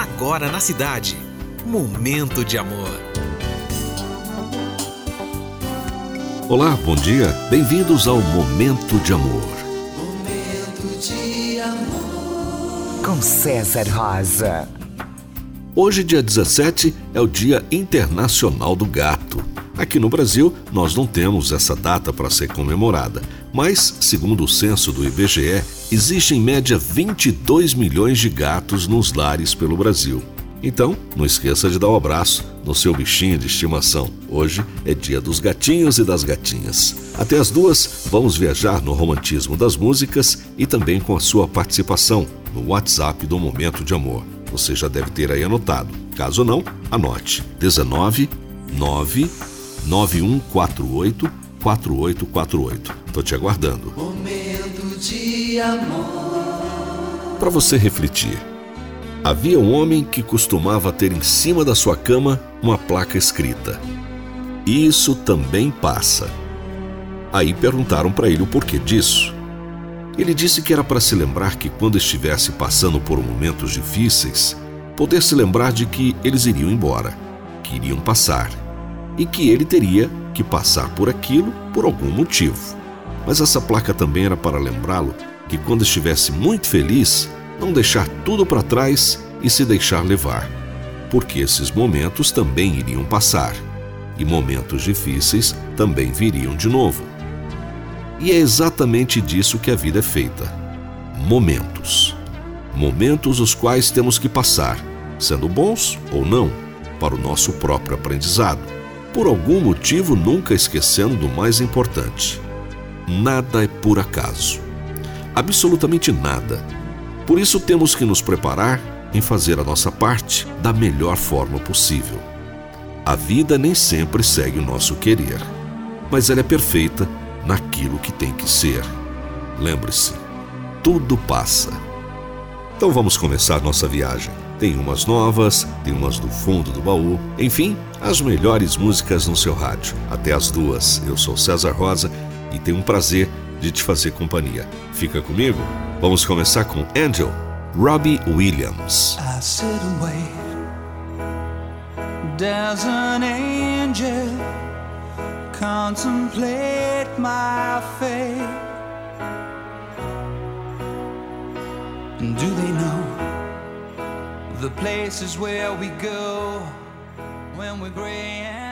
agora na cidade. Momento de amor. Olá, bom dia. Bem-vindos ao Momento de Amor. Momento de amor. Com César Rosa. Hoje, dia 17, é o Dia Internacional do Gato. Aqui no Brasil, nós não temos essa data para ser comemorada, mas, segundo o censo do IBGE, existem em média 22 milhões de gatos nos lares pelo Brasil. Então, não esqueça de dar um abraço no seu bichinho de estimação. Hoje é dia dos gatinhos e das gatinhas. Até as duas, vamos viajar no romantismo das músicas e também com a sua participação no WhatsApp do Momento de Amor. Você já deve ter aí anotado. Caso não, anote. 19 9 9148 4848. Tô te aguardando. Momento de amor. Para você refletir. Havia um homem que costumava ter em cima da sua cama uma placa escrita: Isso também passa. Aí perguntaram para ele o porquê disso. Ele disse que era para se lembrar que quando estivesse passando por momentos difíceis, poder se lembrar de que eles iriam embora, que iriam passar, e que ele teria que passar por aquilo por algum motivo. Mas essa placa também era para lembrá-lo que quando estivesse muito feliz, não deixar tudo para trás e se deixar levar, porque esses momentos também iriam passar e momentos difíceis também viriam de novo. E é exatamente disso que a vida é feita: momentos. Momentos os quais temos que passar, sendo bons ou não, para o nosso próprio aprendizado. Por algum motivo, nunca esquecendo do mais importante: nada é por acaso. Absolutamente nada por isso temos que nos preparar em fazer a nossa parte da melhor forma possível. A vida nem sempre segue o nosso querer, mas ela é perfeita naquilo que tem que ser. Lembre-se, tudo passa. Então vamos começar nossa viagem. Tem umas novas, tem umas do fundo do baú, enfim, as melhores músicas no seu rádio. Até as duas. Eu sou César Rosa e tenho um prazer de te fazer companhia. Fica comigo? Vamos começar com Angel, Robbie Williams. I sit and wait. Does an angel contemplate my fate? Do they know the places where we go when we're gray